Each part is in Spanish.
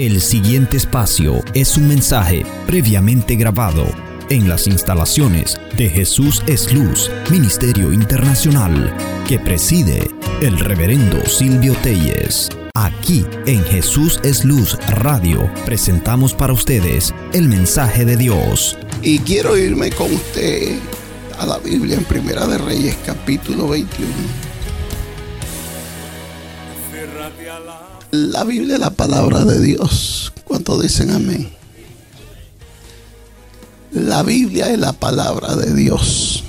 El siguiente espacio es un mensaje previamente grabado en las instalaciones de Jesús es Luz, Ministerio Internacional, que preside el reverendo Silvio Telles. Aquí en Jesús es Luz Radio presentamos para ustedes el mensaje de Dios. Y quiero irme con usted a la Biblia en Primera de Reyes capítulo 21. La Biblia es la palabra de Dios. ¿Cuántos dicen amén? La Biblia es la palabra de Dios.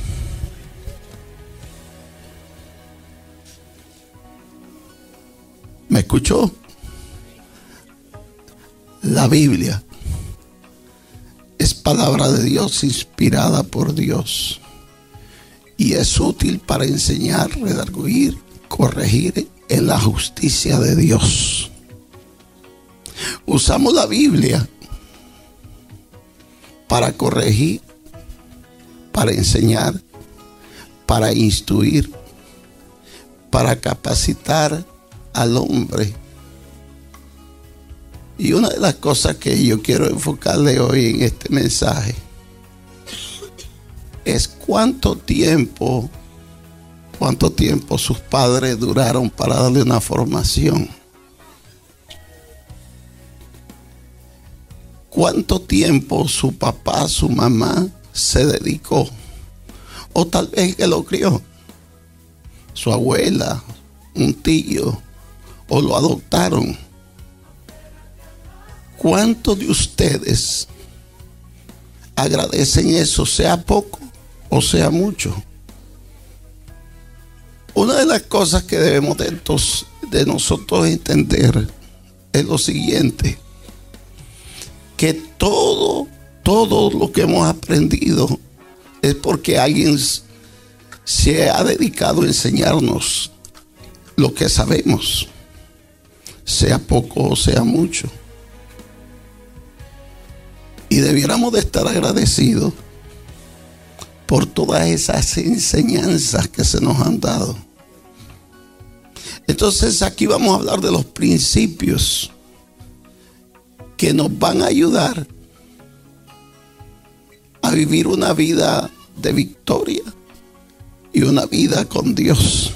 ¿Me escuchó? La Biblia es palabra de Dios inspirada por Dios y es útil para enseñar, redarguir, corregir en la justicia de Dios. Usamos la Biblia para corregir, para enseñar, para instruir, para capacitar al hombre. Y una de las cosas que yo quiero enfocarle hoy en este mensaje es cuánto tiempo cuánto tiempo sus padres duraron para darle una formación. ¿Cuánto tiempo su papá, su mamá se dedicó? O tal vez que lo crió. Su abuela, un tío, o lo adoptaron. ¿Cuántos de ustedes agradecen eso, sea poco o sea mucho? Una de las cosas que debemos de, nosotros entender es lo siguiente, que todo, todo lo que hemos aprendido es porque alguien se ha dedicado a enseñarnos lo que sabemos, sea poco o sea mucho. Y debiéramos de estar agradecidos por todas esas enseñanzas que se nos han dado. Entonces aquí vamos a hablar de los principios que nos van a ayudar a vivir una vida de victoria y una vida con Dios.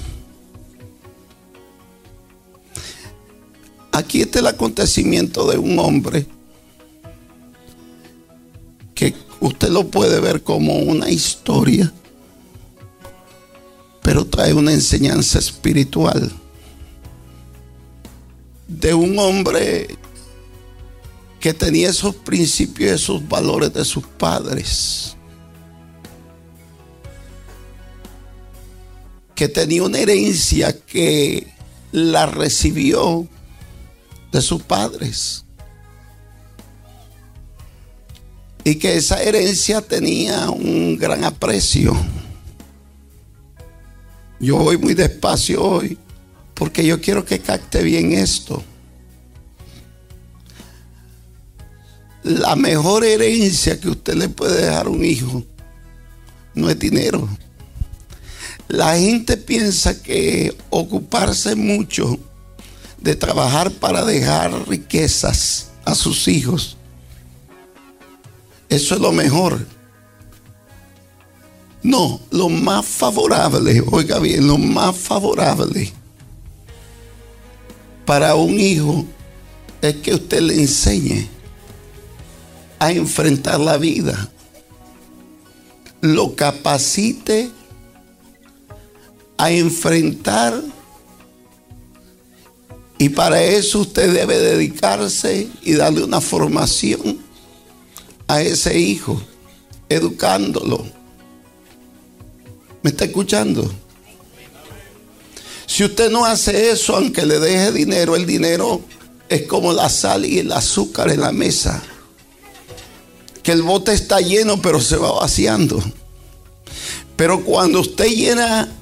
Aquí está el acontecimiento de un hombre lo puede ver como una historia, pero trae una enseñanza espiritual de un hombre que tenía esos principios esos valores de sus padres. Que tenía una herencia que la recibió de sus padres. Y que esa herencia tenía un gran aprecio. Yo voy muy despacio hoy porque yo quiero que capte bien esto. La mejor herencia que usted le puede dejar a un hijo no es dinero. La gente piensa que ocuparse mucho de trabajar para dejar riquezas a sus hijos eso es lo mejor. No, lo más favorable, oiga bien, lo más favorable para un hijo es que usted le enseñe a enfrentar la vida, lo capacite a enfrentar y para eso usted debe dedicarse y darle una formación a ese hijo, educándolo. ¿Me está escuchando? Si usted no hace eso, aunque le deje dinero, el dinero es como la sal y el azúcar en la mesa. Que el bote está lleno, pero se va vaciando. Pero cuando usted llena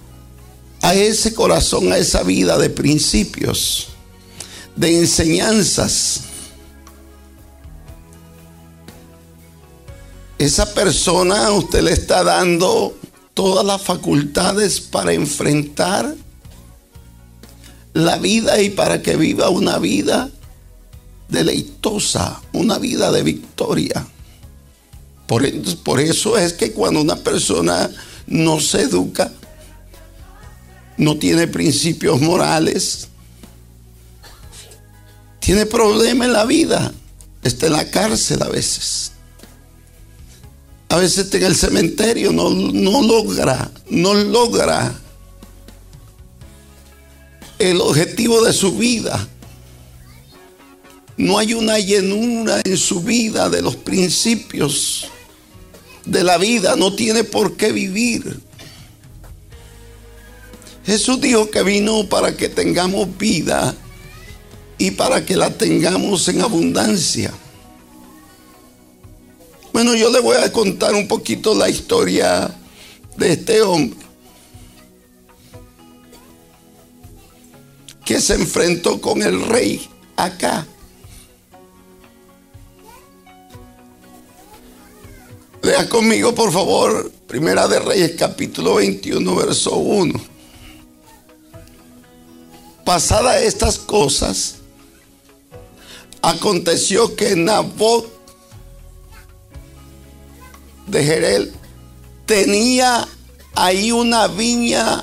a ese corazón, a esa vida de principios, de enseñanzas, esa persona usted le está dando todas las facultades para enfrentar la vida y para que viva una vida deleitosa una vida de victoria. Por, por eso es que cuando una persona no se educa, no tiene principios morales, tiene problemas en la vida, está en la cárcel a veces. A veces en el cementerio, no logra, no logra el objetivo de su vida. No hay una llenura en su vida de los principios de la vida. No tiene por qué vivir. Jesús dijo que vino para que tengamos vida y para que la tengamos en abundancia. Bueno, yo le voy a contar un poquito la historia de este hombre que se enfrentó con el rey acá. Lea conmigo, por favor, Primera de Reyes, capítulo 21, verso 1. Pasadas estas cosas, aconteció que Nabot de Jerel tenía ahí una viña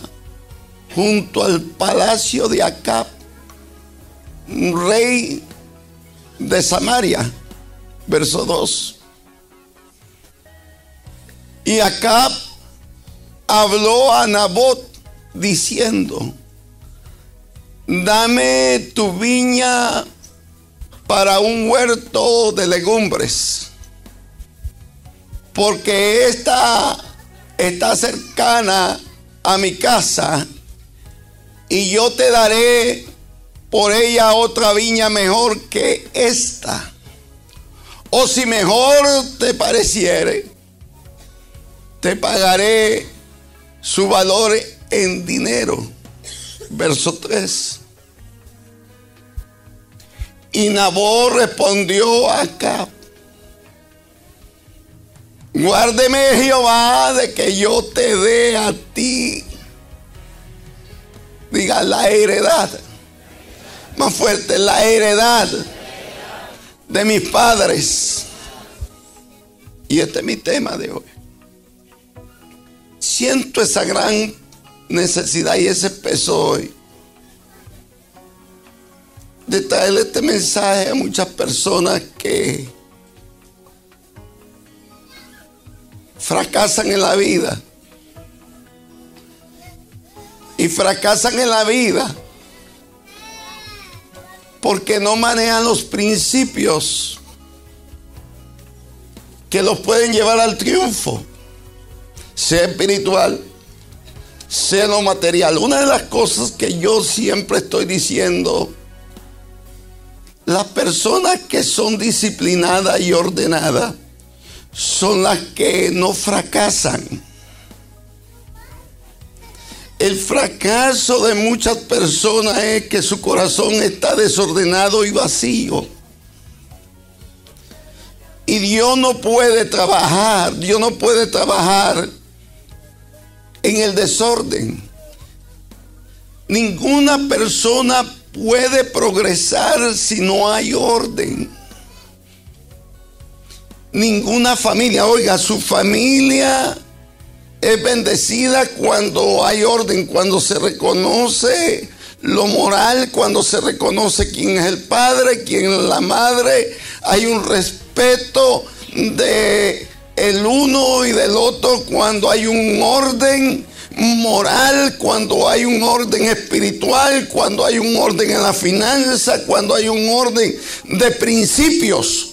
junto al palacio de Acab, rey de Samaria, verso 2. Y Acab habló a Nabot diciendo, dame tu viña para un huerto de legumbres, porque esta está cercana a mi casa y yo te daré por ella otra viña mejor que esta. O si mejor te pareciere, te pagaré su valor en dinero. Verso 3. Y Nabor respondió acá, guárdeme Jehová de que yo te dé a ti Diga la heredad. Más fuerte, la heredad de mis padres. Y este es mi tema de hoy. Siento esa gran necesidad y ese peso hoy de traerle este mensaje a muchas personas que fracasan en la vida y fracasan en la vida porque no manejan los principios que los pueden llevar al triunfo, sea espiritual, sea lo material. Una de las cosas que yo siempre estoy diciendo, las personas que son disciplinadas y ordenadas son las que no fracasan. El fracaso de muchas personas es que su corazón está desordenado y vacío. Y Dios no puede trabajar, Dios no puede trabajar en el desorden. Ninguna persona puede progresar si no hay orden. Ninguna familia, oiga, su familia es bendecida cuando hay orden, cuando se reconoce lo moral, cuando se reconoce quién es el padre, quién es la madre, hay un respeto de el uno y del otro cuando hay un orden moral, cuando hay un orden espiritual, cuando hay un orden en la finanza, cuando hay un orden de principios.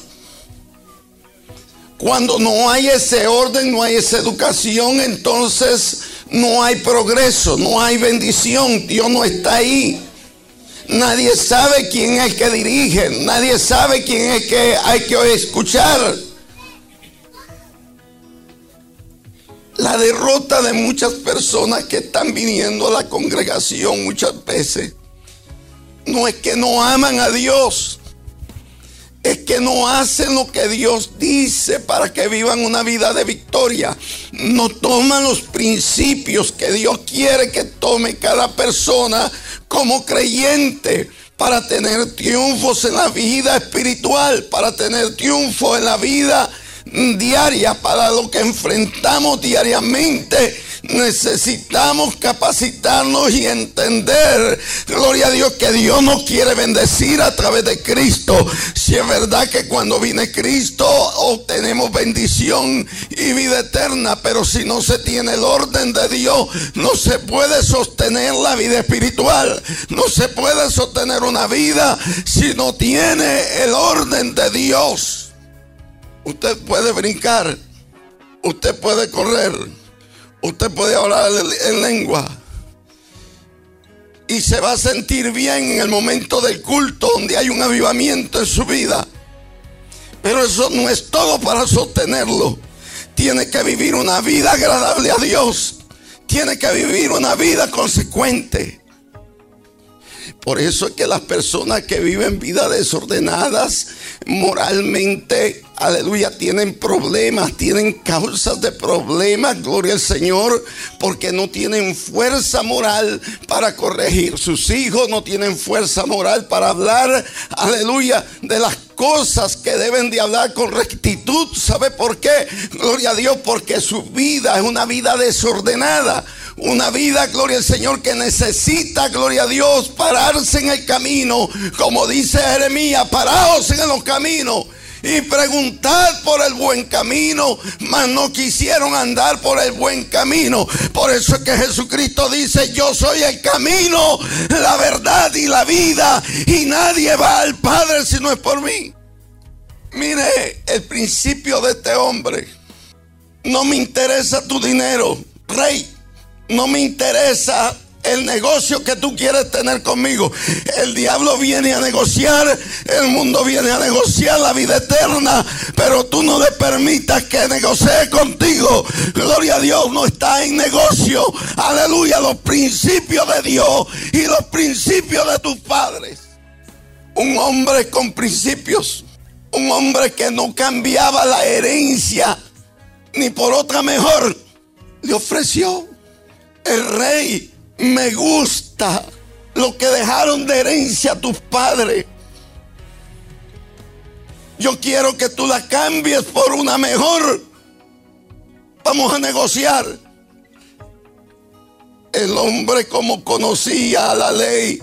Cuando no hay ese orden, no hay esa educación, entonces no hay progreso, no hay bendición. Dios no está ahí. Nadie sabe quién es el que dirige, nadie sabe quién es el que hay que escuchar. La derrota de muchas personas que están viniendo a la congregación muchas veces no es que no aman a Dios, es que no hacen lo que Dios dice para que vivan una vida de victoria. No toman los principios que Dios quiere que tome cada persona como creyente. para tener triunfos en la vida espiritual, para tener triunfo en la vida diaria, para lo que enfrentamos diariamente necesitamos capacitarnos y entender, gloria a Dios, que Dios nos quiere bendecir a través de Cristo. Si es verdad que cuando viene Cristo obtenemos bendición y vida eterna, pero si no se tiene el orden de Dios, no se puede sostener la vida espiritual. No se puede sostener una vida si no tiene el orden de Dios. Usted puede brincar, usted puede correr Usted puede hablar en lengua. Y se va a sentir bien en el momento del culto donde hay un avivamiento en su vida. Pero eso no es todo para sostenerlo. Tiene que vivir una vida agradable a Dios. Tiene que vivir una vida consecuente. Por eso es que las personas que viven vidas desordenadas moralmente, aleluya, tienen problemas, tienen causas de problemas, gloria al Señor, porque no tienen fuerza moral para corregir. Sus hijos no tienen fuerza moral para hablar, aleluya, de las cosas que deben de hablar con rectitud. ¿Sabe por qué? Gloria a Dios, porque su vida es una vida desordenada. Una vida, gloria al Señor, que necesita, gloria a Dios, pararse en el camino. Como dice Jeremías, paraos en los caminos y preguntad por el buen camino, mas no quisieron andar por el buen camino. Por eso es que Jesucristo dice, yo soy el camino, la verdad y la vida, y nadie va al Padre si no es por mí. Mire el principio de este hombre. No me interesa tu dinero, rey no me interesa el negocio que tú quieres tener conmigo. El diablo viene a negociar, el mundo viene a negociar la vida eterna, pero tú no le permitas que negocie contigo. Gloria a Dios, no está en negocio. Aleluya, los principios de Dios y los principios de tus padres. Un hombre con principios, un hombre que no cambiaba la herencia ni por otra mejor, le ofreció el rey, me gusta lo que dejaron de herencia a tus padres. Yo quiero que tú la cambies por una mejor. Vamos a negociar. El hombre como conocía la ley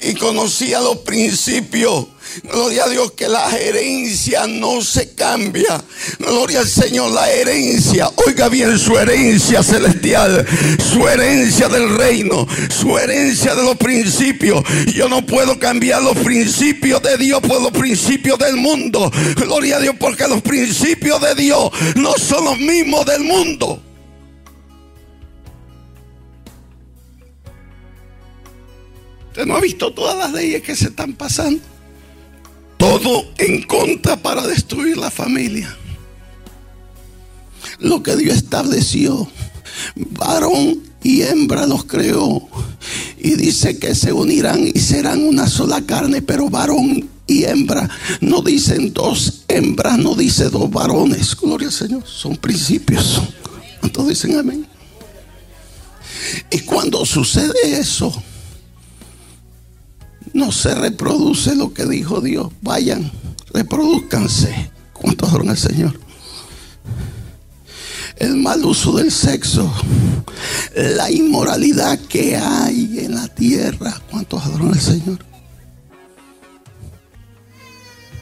y conocía los principios Gloria a Dios que la herencia no se cambia. Gloria al Señor, la herencia. Oiga bien su herencia celestial, su herencia del reino, su herencia de los principios. Yo no puedo cambiar los principios de Dios por los principios del mundo. Gloria a Dios porque los principios de Dios no son los mismos del mundo. Usted no ha visto todas las leyes que se están pasando todo en contra para destruir la familia. Lo que Dios estableció, varón y hembra los creó. Y dice que se unirán y serán una sola carne, pero varón y hembra no dicen dos hembras, no dice dos varones. Gloria al Señor, son principios. ¿Cuántos dicen amén? Y cuando sucede eso, no se reproduce lo que dijo Dios. Vayan, reproduzcanse. ¿Cuántos adoran al Señor? El mal uso del sexo, la inmoralidad que hay en la tierra. ¿Cuántos adoran al Señor?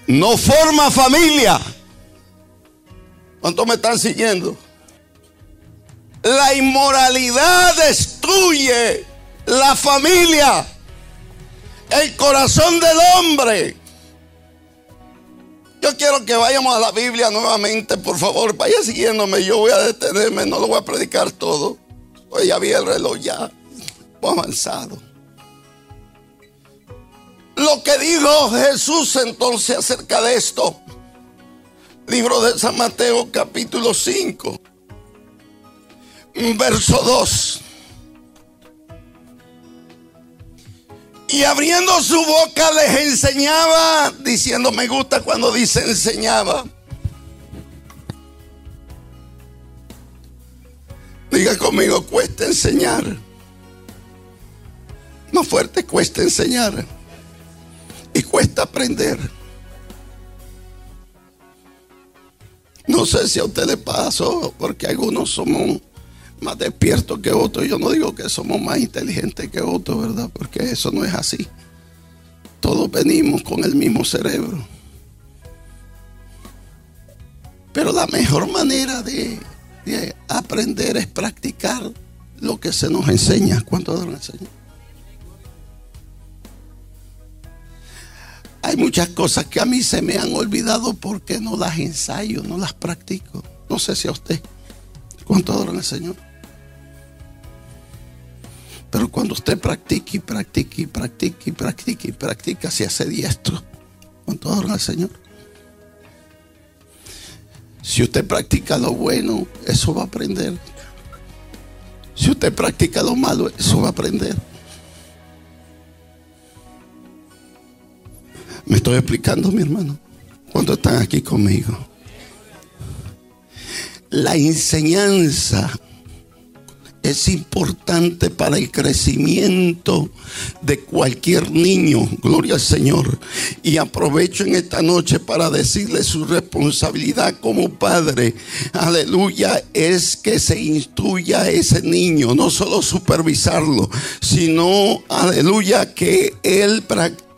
No forma familia. ¿Cuántos me están siguiendo? La inmoralidad destruye la familia el corazón del hombre. Yo quiero que vayamos a la Biblia nuevamente, por favor, vaya siguiéndome. Yo voy a detenerme, no lo voy a predicar todo. Hoy ya vi el reloj ya, avanzado. Lo que dijo Jesús entonces acerca de esto. Libro de San Mateo capítulo 5, verso 2. Y abriendo su boca les enseñaba, diciendo, me gusta cuando dice enseñaba. Diga conmigo, cuesta enseñar. Más fuerte, cuesta enseñar. Y cuesta aprender. No sé si a usted le pasó, porque algunos somos más despiertos que otros. Yo no digo que somos más inteligentes que otros, ¿verdad? Porque eso no es así. Todos venimos con el mismo cerebro. Pero la mejor manera de, aprender es practicar lo que se nos enseña. ¿Cuánto nos enseña? Hay muchas cosas que a mí se me han olvidado porque no las ensayo, no las practico. No sé si a usted. ¿Cuánto adoran al Señor? Pero cuando usted practique y practique y practique y practique y practica, se hace diestro. ¿Cuánto adoran al Señor? Si usted practica lo bueno, eso va a aprender. Si usted practica lo malo, eso va a aprender. Me estoy explicando, mi hermano. ¿Cuántos están aquí conmigo? La enseñanza es importante para el crecimiento de cualquier niño. Gloria al Señor. Y aprovecho en esta noche para decirle su responsabilidad como padre. Aleluya. Es que se instruya a ese niño. No solo supervisarlo, sino, aleluya, que él practique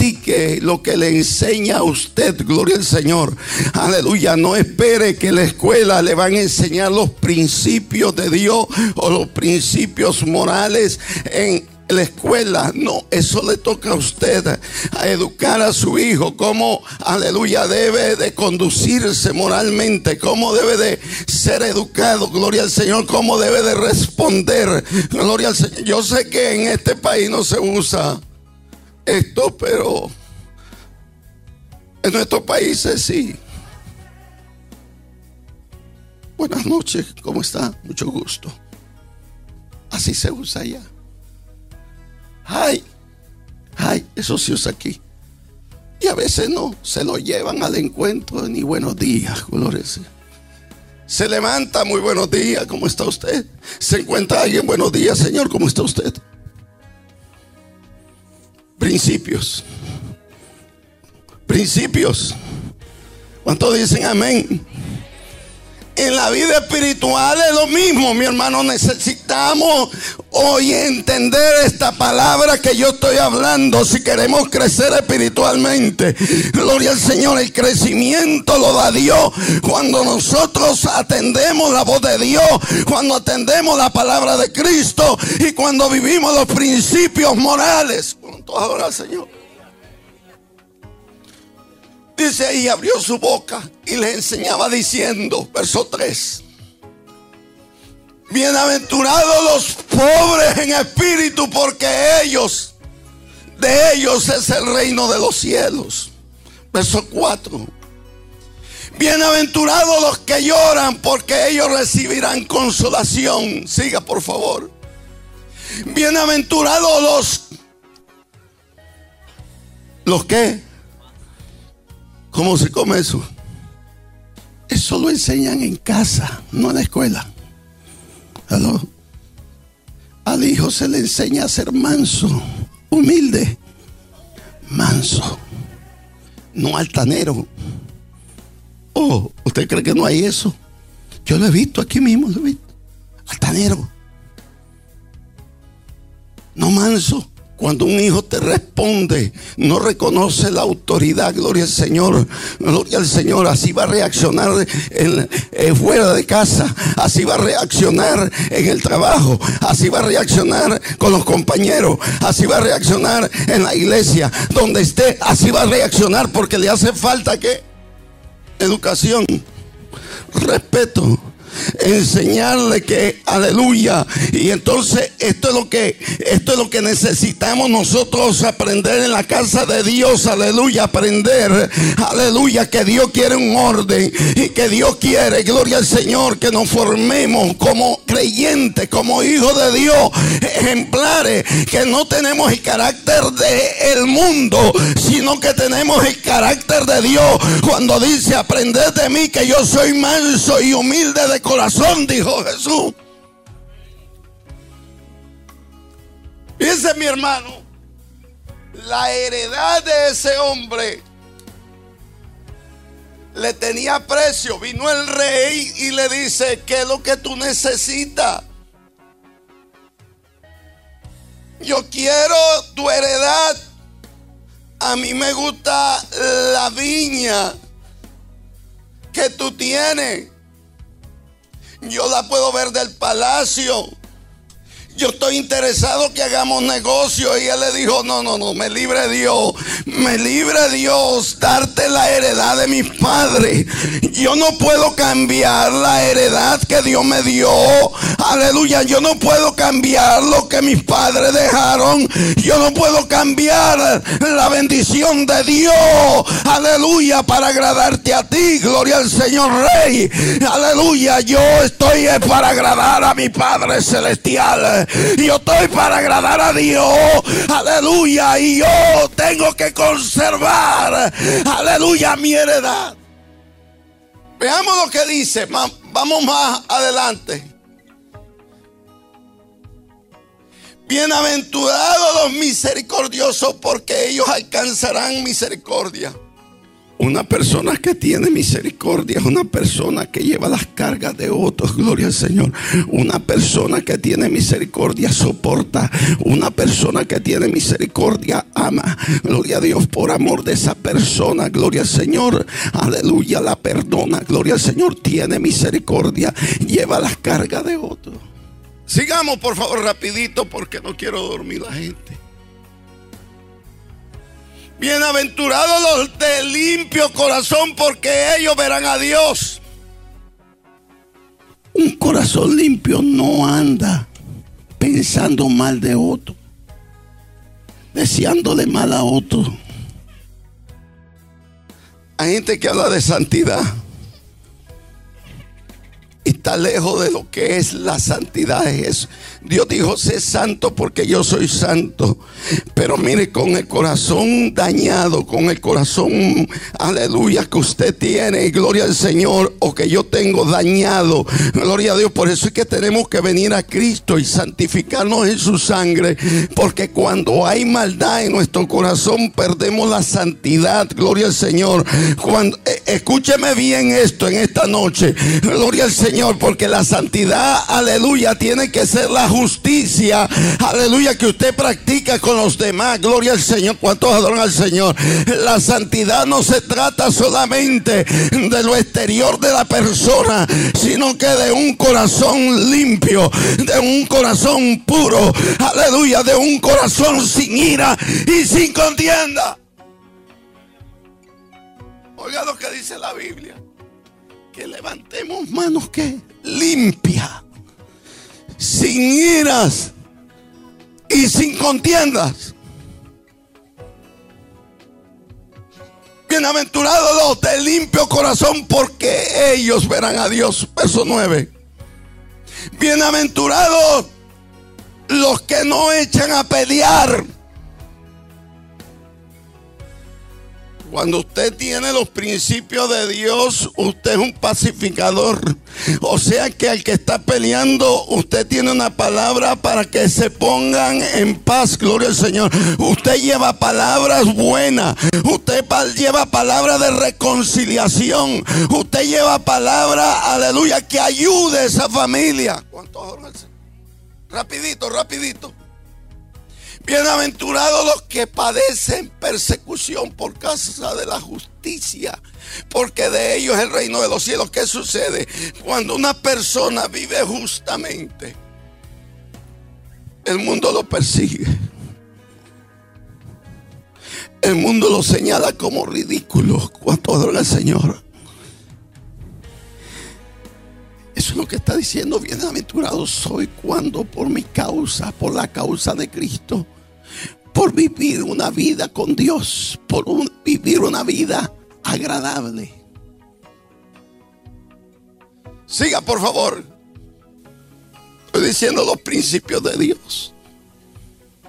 lo que le enseña a usted, gloria al Señor. Aleluya, no espere que la escuela le van a enseñar los principios de Dios o los principios morales en la escuela, no, eso le toca a usted a educar a su hijo, cómo, aleluya, debe de conducirse moralmente, cómo debe de ser educado, gloria al Señor, cómo debe de responder, gloria al Señor. Yo sé que en este país no se usa esto, pero en nuestros países sí. Buenas noches, ¿cómo está? Mucho gusto. Así se usa allá. Ay, ay, eso se usa aquí. Y a veces no, se lo llevan al encuentro, ni buenos días, colores. Se levanta, muy buenos días, ¿cómo está usted? Se encuentra alguien, buenos días, Señor, ¿cómo está usted? Principios. Principios. ¿Cuántos dicen amén? En la vida espiritual es lo mismo, mi hermano. Necesitamos hoy entender esta palabra que yo estoy hablando si queremos crecer espiritualmente. Gloria al Señor, el crecimiento lo da Dios cuando nosotros atendemos la voz de Dios, cuando atendemos la palabra de Cristo y cuando vivimos los principios morales. Ahora, Señor. Dice ahí, abrió su boca y le enseñaba diciendo, verso 3. Bienaventurados los pobres en espíritu, porque ellos, de ellos es el reino de los cielos. Verso 4. Bienaventurados los que lloran, porque ellos recibirán consolación. Siga, por favor. Bienaventurados los... ¿Los qué? ¿Cómo se come eso? Eso lo enseñan en casa, no en la escuela. Al hijo se le enseña a ser manso, humilde, manso, no altanero. Oh, ¿usted cree que no hay eso? Yo lo he visto aquí mismo, lo he visto. Altanero. No manso. Cuando un hijo te responde, no reconoce la autoridad, gloria al Señor, gloria al Señor, así va a reaccionar eh, fuera de casa, así va a reaccionar en el trabajo, así va a reaccionar con los compañeros, así va a reaccionar en la iglesia, donde esté, así va a reaccionar porque le hace falta que educación, respeto enseñarle que aleluya. Y entonces esto es lo que esto es lo que necesitamos nosotros aprender en la casa de Dios, aleluya, aprender, aleluya, que Dios quiere un orden y que Dios quiere, gloria al Señor, que nos formemos como creyentes, como hijos de Dios, ejemplares, que no tenemos el carácter de el mundo, sino que tenemos el carácter de Dios. Cuando dice, aprended de mí que yo soy manso y humilde de corazón, dijo Jesús. Dice mi hermano, la heredad de ese hombre le tenía precio. Vino el rey y le dice, ¿qué es lo que tú necesitas? Yo quiero tu heredad. A mí me gusta la viña que tú tienes. Yo la puedo ver del palacio yo estoy interesado que hagamos negocio. Y él le dijo, no, no, no, me libre Dios, me libre Dios darte la heredad de mis padres. Yo no puedo cambiar la heredad que Dios me dio. Aleluya, yo no puedo cambiar lo que mis padres dejaron. Yo no puedo cambiar la bendición de Dios. Aleluya, para agradarte a ti. Gloria al Señor Rey. Aleluya, yo estoy para agradar a mi Padre Celestial. Yo estoy para agradar a Dios. Aleluya. Y yo tengo que conservar, aleluya, mi heredad. Veamos lo que dice. Vamos más adelante. Bienaventurados los misericordiosos porque ellos alcanzarán misericordia. Una persona que tiene misericordia es una persona que lleva las cargas de otros, gloria al Señor. Una persona que tiene misericordia soporta. Una persona que tiene misericordia ama. Gloria a Dios por amor de esa persona, gloria al Señor. Aleluya, la perdona, gloria al Señor. Tiene misericordia, lleva las cargas de otros. Sigamos por favor rapidito porque no quiero dormir la gente. Bienaventurados los de limpio corazón porque ellos verán a Dios. Un corazón limpio no anda pensando mal de otro, deseándole mal a otro. Hay gente que habla de santidad está lejos de lo que es la santidad de Jesús. Dios dijo, sé santo porque yo soy santo. Pero mire, con el corazón dañado, con el corazón, aleluya, que usted tiene, gloria al Señor, o que yo tengo dañado, gloria a Dios. Por eso es que tenemos que venir a Cristo y santificarnos en su sangre. Porque cuando hay maldad en nuestro corazón, perdemos la santidad, gloria al Señor. Eh, escúcheme bien esto en esta noche, gloria al Señor, porque la santidad, aleluya, tiene que ser la justicia, aleluya, que usted practica con los demás. Gloria al Señor. ¿Cuántos adoran al Señor? La santidad no se trata solamente de lo exterior de la persona, sino que de un corazón limpio, de un corazón puro, aleluya, de un corazón sin ira y sin contienda. Oiga lo que dice la Biblia. Que levantemos manos que limpia sin iras y sin contiendas. Bienaventurados los de limpio corazón porque ellos verán a Dios. Verso 9. Bienaventurados los que no echan a pelear Cuando usted tiene los principios de Dios, usted es un pacificador. O sea que al que está peleando, usted tiene una palabra para que se pongan en paz. Gloria al Señor. Usted lleva palabras buenas. Usted lleva palabras de reconciliación. Usted lleva palabra, aleluya, que ayude a esa familia. ¿Cuántos Rapidito, rapidito. Bienaventurados los que padecen persecución por causa de la justicia, porque de ellos es el reino de los cielos. ¿Qué sucede? Cuando una persona vive justamente, el mundo lo persigue. El mundo lo señala como ridículo. ¿Cuánto adora el Señor? Eso es lo que está diciendo. Bienaventurado soy cuando por mi causa, por la causa de Cristo, por vivir una vida con Dios, por vivir una vida agradable. Siga, por favor. Estoy diciendo los principios de Dios.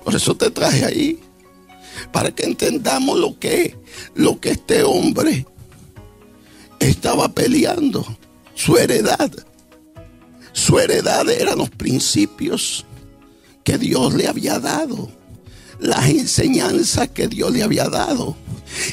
Por eso te traje ahí. Para que entendamos lo que, lo que este hombre estaba peleando. Su heredad. Su heredad eran los principios que Dios le había dado las enseñanzas que Dios le había dado.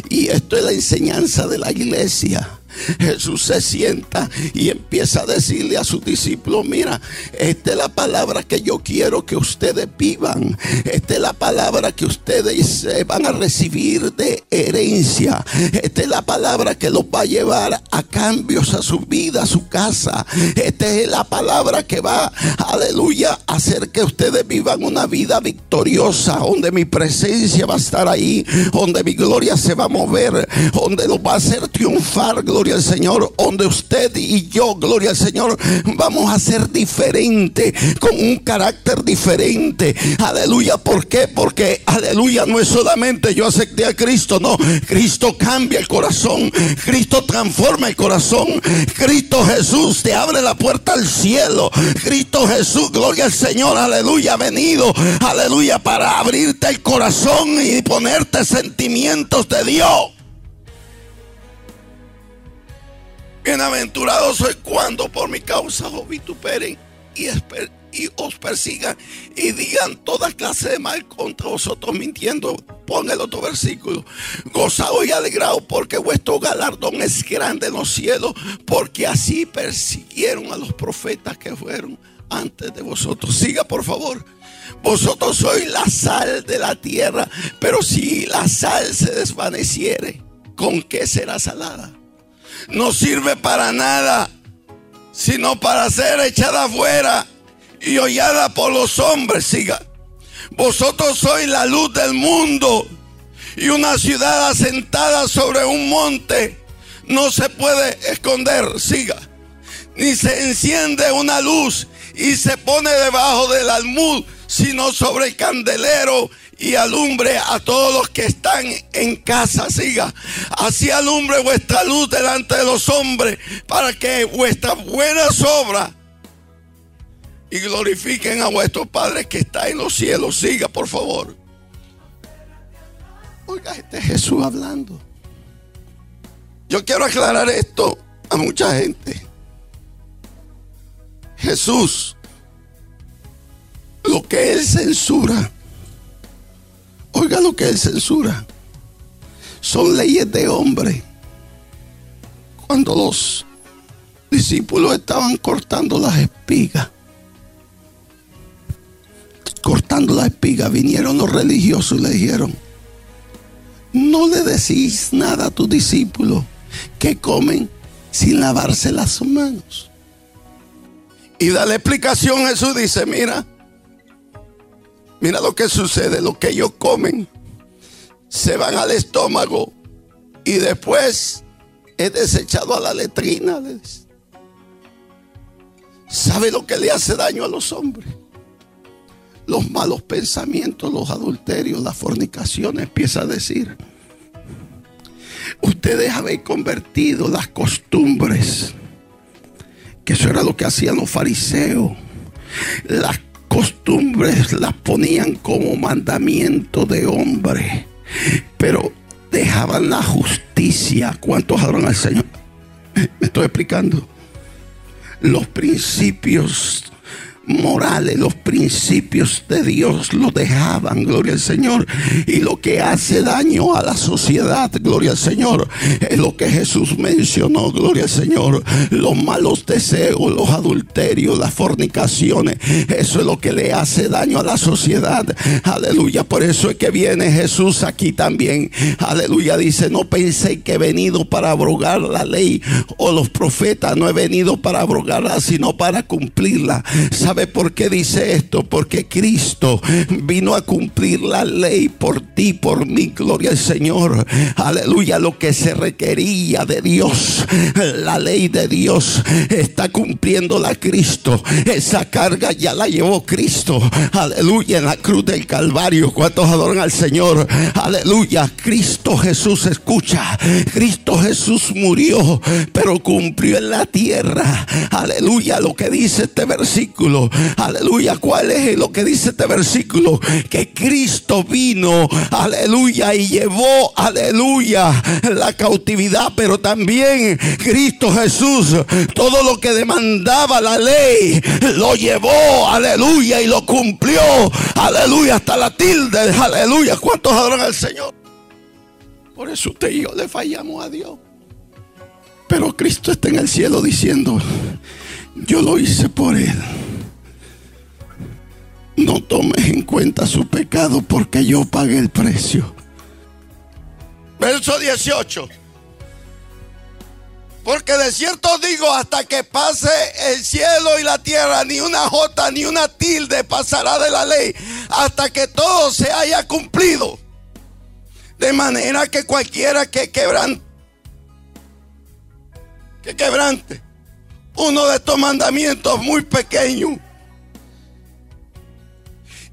Y esto es la enseñanza de la iglesia. Jesús se sienta y empieza a decirle a sus discípulos, mira, esta es la palabra que yo quiero que ustedes vivan. Esta es la palabra que ustedes eh, van a recibir de herencia. Esta es la palabra que los va a llevar a cambios a su vida, a su casa. Esta es la palabra que va, aleluya, a hacer que ustedes vivan una vida victoriosa, donde mi presencia va a estar ahí, donde mi gloria se va a mover, donde los va a hacer triunfar, gloria gloria al Señor, donde usted y yo, gloria al Señor, vamos a ser diferentes, con un carácter diferente. Aleluya, ¿por qué? Porque, aleluya, no es solamente yo acepté a Cristo, no, Cristo cambia el corazón, Cristo transforma el corazón, Cristo Jesús te abre la puerta al cielo, Cristo Jesús, gloria al Señor, aleluya, venido, aleluya, para abrirte el corazón y ponerte sentimientos de Dios. Bienaventurado soy cuando por mi causa os vituperen y, os persigan y digan toda clase de mal contra vosotros mintiendo. Pon el otro versículo. Gozado y alegrado porque vuestro galardón es grande en los cielos, porque así persiguieron a los profetas que fueron antes de vosotros. Siga por favor. Vosotros sois la sal de la tierra, pero si la sal se desvaneciere, ¿con qué será salada? No sirve para nada, sino para ser echada afuera y hollada por los hombres. Siga. Vosotros sois la luz del mundo y una ciudad asentada sobre un monte no se puede esconder. Siga. Ni se enciende una luz y se pone debajo del almud, sino sobre el candelero y alumbre a todos los que están en casa. Siga. Así alumbre vuestra luz delante de los hombres para que vuestras buenas obras y glorifiquen a vuestro Padre que está en los cielos. Siga, por favor. Oiga, este es Jesús hablando. Yo quiero aclarar esto a mucha gente. Jesús, lo que Él censura, Oiga lo que él censura. Son leyes de hombre. Cuando los discípulos estaban cortando las espigas, cortando las espigas, vinieron los religiosos y le dijeron, no le decís nada a tus discípulos que comen sin lavarse las manos. Y da la explicación Jesús dice, mira, Mira lo que sucede, lo que ellos comen, se van al estómago y después es desechado a la letrina. ¿Sabe lo que le hace daño a los hombres? Los malos pensamientos, los adulterios, las fornicaciones, empieza a decir. Ustedes habéis convertido las costumbres, que eso era lo que hacían los fariseos, las costumbres las ponían como mandamiento de hombre, pero dejaban la justicia. ¿Cuántos adoran al Señor? Me estoy explicando. Los principios morales, los principios de Dios los dejaban, gloria al Señor. Y lo que hace daño a la sociedad, gloria al Señor, es lo que Jesús mencionó, gloria al Señor. Los malos deseos, los adulterios, las fornicaciones, eso es lo que le hace daño a la sociedad. Aleluya, por eso es que viene Jesús aquí también. Aleluya, dice, no pensé que he venido para abrogar la ley o los profetas, no he venido para abrogarla, sino para cumplirla. ¿Sabe por qué dice esto? Porque Cristo vino a cumplir la ley por ti, por mí, gloria al Señor. Aleluya, lo que se requería de Dios, la ley de Dios está cumpliendo la Cristo. Esa carga ya la llevó Cristo. Aleluya, en la cruz del Calvario. ¿Cuántos adoran al Señor? Aleluya, Cristo Jesús escucha. Cristo Jesús murió, pero cumplió en la tierra. Aleluya, lo que dice este versículo Aleluya. ¿Cuál es lo que dice este versículo? Que Cristo vino, aleluya, y llevó, aleluya, la cautividad, pero también Cristo Jesús, todo lo que demandaba la ley, lo llevó, aleluya, y lo cumplió, aleluya, hasta la tilde, aleluya. ¿Cuántos adoran al Señor? Por eso usted y yo le fallamos a Dios. Pero Cristo está en el cielo diciendo, yo lo hice por Él. No tomes en cuenta su pecado porque yo pagué el precio. Verso 18. Porque de cierto digo, hasta que pase el cielo y la tierra, ni una jota ni una tilde pasará de la ley, hasta que todo se haya cumplido. De manera que cualquiera que quebrante, que quebrante uno de estos mandamientos muy pequeños,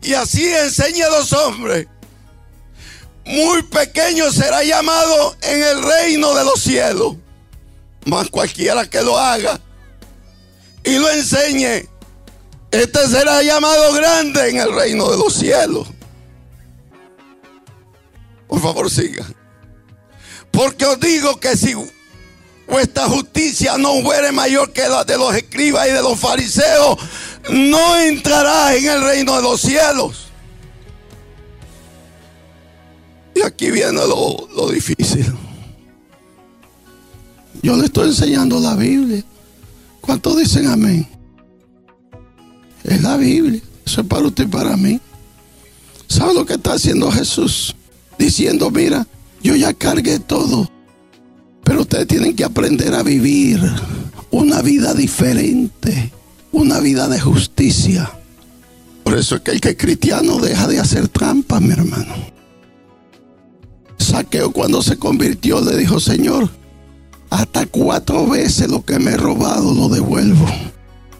y así enseña a los hombres, muy pequeño será llamado en el reino de los cielos. Mas cualquiera que lo haga y lo enseñe, este será llamado grande en el reino de los cielos. Por favor, siga. Porque os digo que si vuestra justicia no fuere mayor que la de los escribas y de los fariseos, no entrará en el reino de los cielos. Y aquí viene lo, lo difícil. Yo le estoy enseñando la Biblia. ¿Cuántos dicen amén? Es la Biblia. Eso es para usted y para mí. ¿Sabe lo que está haciendo Jesús? diciendo, mira, yo ya cargué todo, pero ustedes tienen que aprender a vivir una vida diferente, una vida de justicia. Por eso es que el que es cristiano deja de hacer trampa, mi hermano. Saqueo cuando se convirtió le dijo, Señor, hasta cuatro veces lo que me he robado lo devuelvo.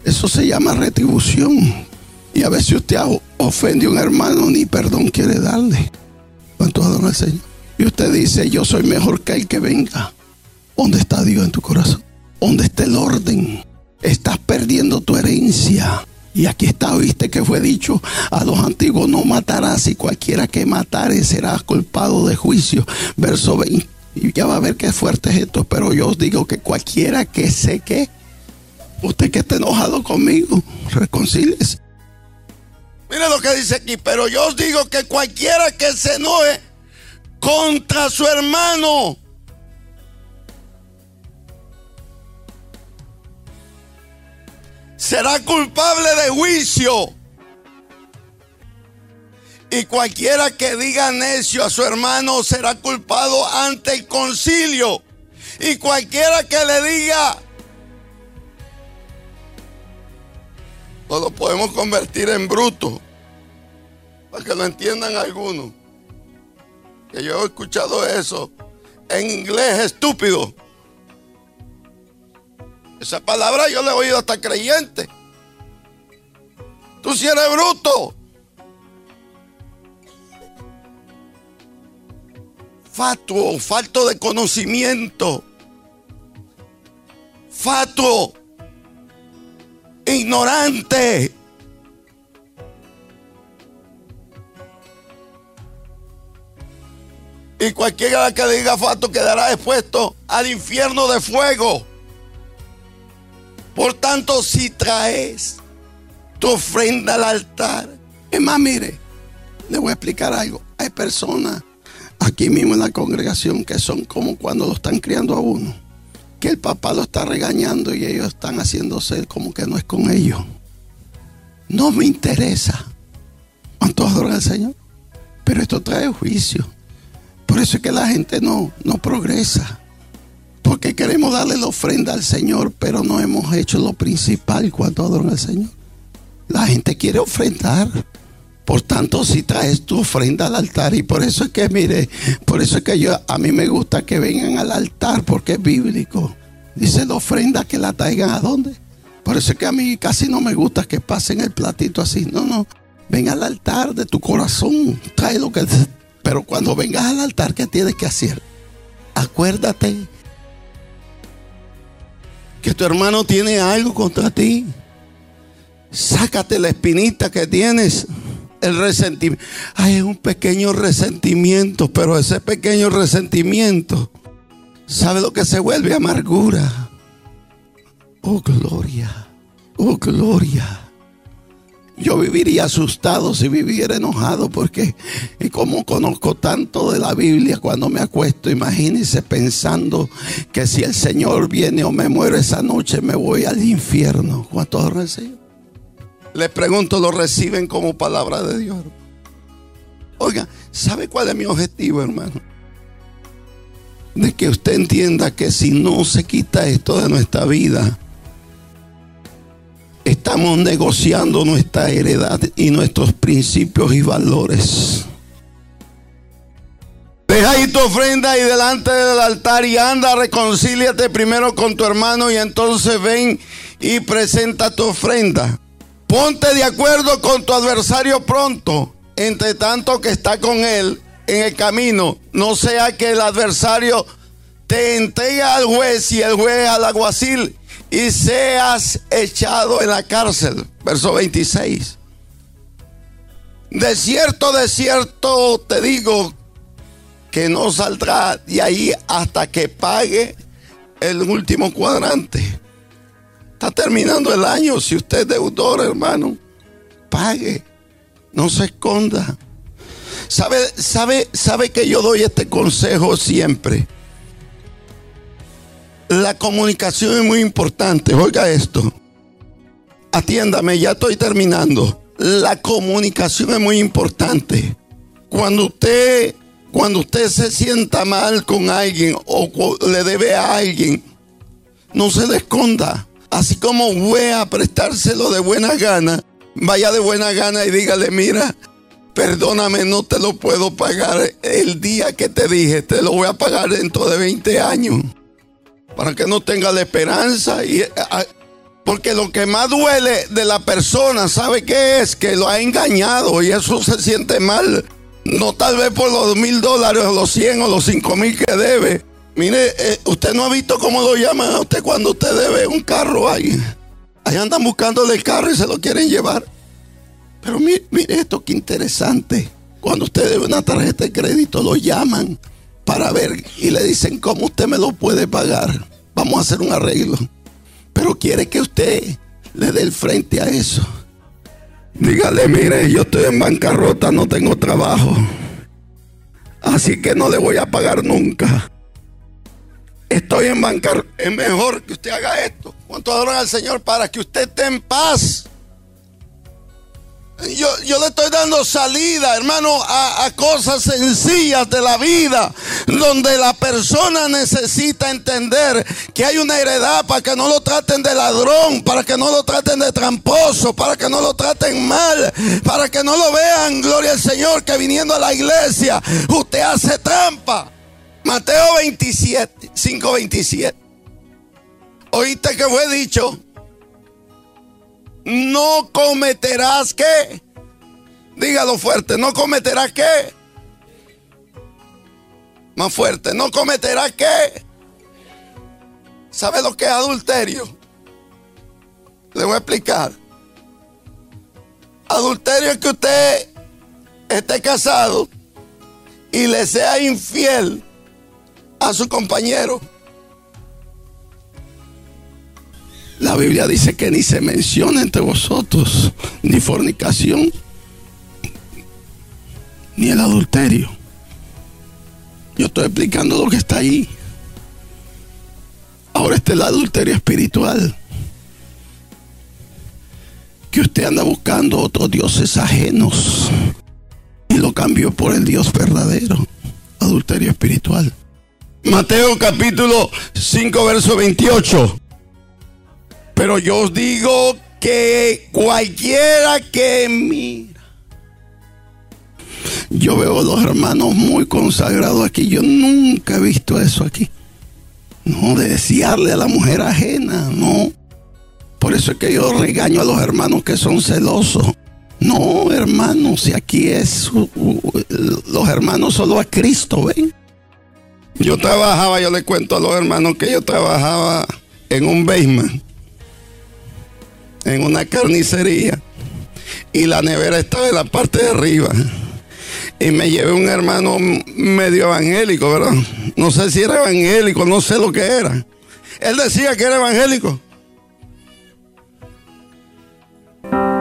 Eso se llama retribución. Y a veces usted ofende a un hermano ni perdón quiere darle. ¿Cuántos adoran al Señor? Y usted dice, yo soy mejor que el que venga. ¿Dónde está Dios en tu corazón? ¿Dónde está el orden? Estás perdiendo tu herencia. Y aquí está, viste que fue dicho a los antiguos, no matarás y cualquiera que matare será culpado de juicio. Verso 20. Y ya va a ver qué fuerte es esto, pero yo os digo que cualquiera que sé que, usted que esté enojado conmigo, reconcíliese. Mire lo que dice aquí, pero yo os digo que cualquiera que se enoje contra su hermano, será culpable de juicio. Y cualquiera que diga necio a su hermano será culpado ante el concilio. Y cualquiera que le diga lo podemos convertir en bruto. Para que lo entiendan algunos. Que yo he escuchado eso en inglés estúpido. Esa palabra yo le he oído hasta creyente. Tú si eres bruto. Fatuo, falto de conocimiento. Fatuo ignorante. Y cualquiera que diga fato quedará expuesto al infierno de fuego. Por tanto, si traes tu ofrenda al altar, es más, mire, le voy a explicar algo. Hay personas aquí mismo en la congregación que son como cuando lo están criando a uno que el papá lo está regañando y ellos están haciéndose como que no es con ellos. No me interesa. ¿Cuántos adoran al Señor? Pero esto trae juicio. Por eso es que la gente no, no progresa. Porque queremos darle la ofrenda al Señor, pero no hemos hecho lo principal cuando adoran al Señor. La gente quiere ofrendar. Por tanto, si traes tu ofrenda al altar, y por eso es que, mire, por eso es que yo, a mí me gusta que vengan al altar, porque es bíblico. Dice la ofrenda que la traigan a dónde. Por eso es que a mí casi no me gusta que pasen el platito así. No, no. Ven al altar de tu corazón. Trae lo que. Pero cuando vengas al altar, ¿qué tienes que hacer? Acuérdate que tu hermano tiene algo contra ti. Sácate la espinita que tienes. El resentimiento. Hay un pequeño resentimiento, pero ese pequeño resentimiento, ¿sabe lo que se vuelve? Amargura. Oh, gloria. Oh, gloria. Yo viviría asustado si viviera enojado porque como conozco tanto de la Biblia cuando me acuesto, imagínense pensando que si el Señor viene o me muero esa noche me voy al infierno. ¿Cuántos reciben? Les pregunto, ¿lo reciben como palabra de Dios? Oiga, ¿sabe cuál es mi objetivo, hermano? De que usted entienda que si no se quita esto de nuestra vida, estamos negociando nuestra heredad y nuestros principios y valores. Deja ahí tu ofrenda y delante del altar y anda, reconcíliate primero con tu hermano y entonces ven y presenta tu ofrenda. Ponte de acuerdo con tu adversario pronto, entre tanto que está con él en el camino. No sea que el adversario te entregue al juez y el juez al alguacil y seas echado en la cárcel. Verso 26. De cierto, de cierto te digo que no saldrá de ahí hasta que pague el último cuadrante. Está terminando el año. Si usted es deudor, hermano, pague. No se esconda. ¿Sabe, sabe, sabe que yo doy este consejo siempre? La comunicación es muy importante. Oiga esto. Atiéndame, ya estoy terminando. La comunicación es muy importante. Cuando usted, cuando usted se sienta mal con alguien o le debe a alguien, no se le esconda. Así como fue a prestárselo de buena gana, vaya de buena gana y dígale, mira, perdóname, no te lo puedo pagar el día que te dije, te lo voy a pagar dentro de 20 años para que no tenga la esperanza. Y, porque lo que más duele de la persona, ¿sabe qué es? Que lo ha engañado y eso se siente mal. No tal vez por los mil dólares o los cien o los cinco mil que debe. Mire, eh, usted no ha visto cómo lo llaman a usted cuando usted debe un carro ahí. Ahí andan buscándole el carro y se lo quieren llevar. Pero mire, mire esto, qué interesante. Cuando usted debe una tarjeta de crédito, lo llaman para ver y le dicen cómo usted me lo puede pagar. Vamos a hacer un arreglo. Pero quiere que usted le dé el frente a eso. Dígale, mire, yo estoy en bancarrota, no tengo trabajo. Así que no le voy a pagar nunca. Estoy en bancarrota. Es mejor que usted haga esto. ¿Cuánto adoran al Señor para que usted esté en paz? Yo, le estoy dando salida, hermano, a, cosas sencillas de la vida, donde la persona necesita entender que hay una heredad para que no lo traten de ladrón, para que no lo traten de tramposo, para que no lo traten mal, para que no lo vean, gloria al Señor, que viniendo a la iglesia usted hace trampa. Mateo 27, 5, 27. Oíste que fue dicho no cometerás qué. Dígalo fuerte, no cometerás qué. Más fuerte, no cometerás qué. ¿Sabe lo que es adulterio? Le voy a explicar. Adulterio es que usted esté casado y le sea infiel a su compañero. La Biblia dice que ni se menciona entre vosotros ni fornicación, ni el adulterio. Yo estoy explicando lo que está ahí. Ahora está el adulterio espiritual. Que usted anda buscando otros dioses ajenos y lo cambió por el Dios verdadero. Adulterio espiritual. Mateo capítulo 5, verso 28. Pero yo os digo que cualquiera que mira. Yo veo a los hermanos muy consagrados aquí. Yo nunca he visto eso aquí. No, de desearle a la mujer ajena, no. Por eso es que yo regaño a los hermanos que son celosos. No, hermanos, si aquí es los hermanos solo a Cristo, ven. Yo trabajaba, yo le cuento a los hermanos que yo trabajaba en un basement en una carnicería y la nevera estaba en la parte de arriba. Y me llevé un hermano medio evangélico, ¿verdad? No sé si era evangélico, no sé lo que era. Él decía que era evangélico.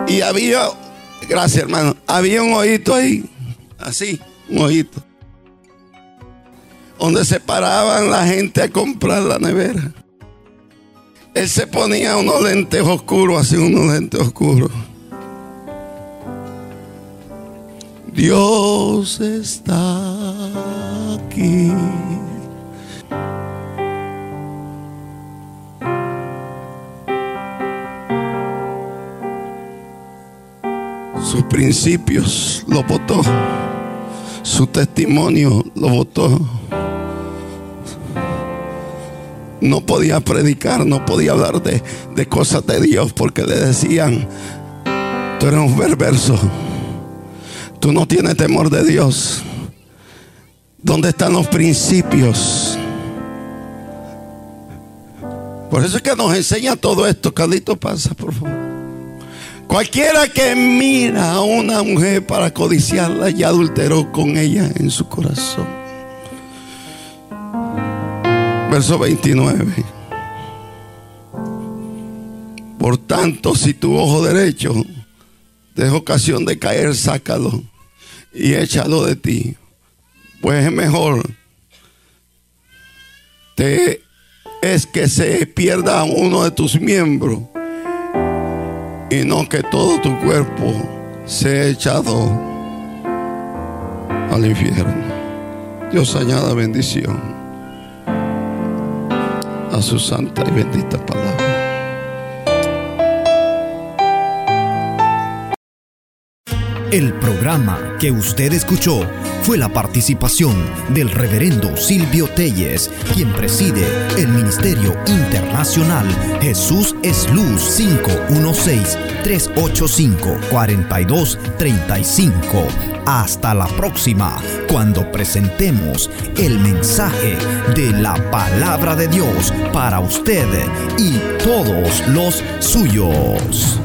Y había, gracias hermano, había un ojito ahí, así, un ojito, donde se paraban la gente a comprar la nevera. Él se ponía unos lentes oscuros, así unos lentes oscuros. Dios está aquí. Sus principios lo votó. Su testimonio lo votó. No podía predicar, no podía hablar de, de cosas de Dios porque le decían, tú eres un perverso. Tú no tienes temor de Dios. ¿Dónde están los principios? Por eso es que nos enseña todo esto. Carlito, pasa, por favor. Cualquiera que mira a una mujer para codiciarla ya adulteró con ella en su corazón. Verso 29. Por tanto, si tu ojo derecho deja ocasión de caer, sácalo y échalo de ti. Pues es mejor te, es que se pierda uno de tus miembros y no que todo tu cuerpo sea echado al infierno. Dios añada bendición a su santa y bendita palabra. El programa que usted escuchó fue la participación del reverendo Silvio Telles, quien preside el Ministerio Internacional Jesús es Luz 516-385-4235. Hasta la próxima, cuando presentemos el mensaje de la palabra de Dios para usted y todos los suyos.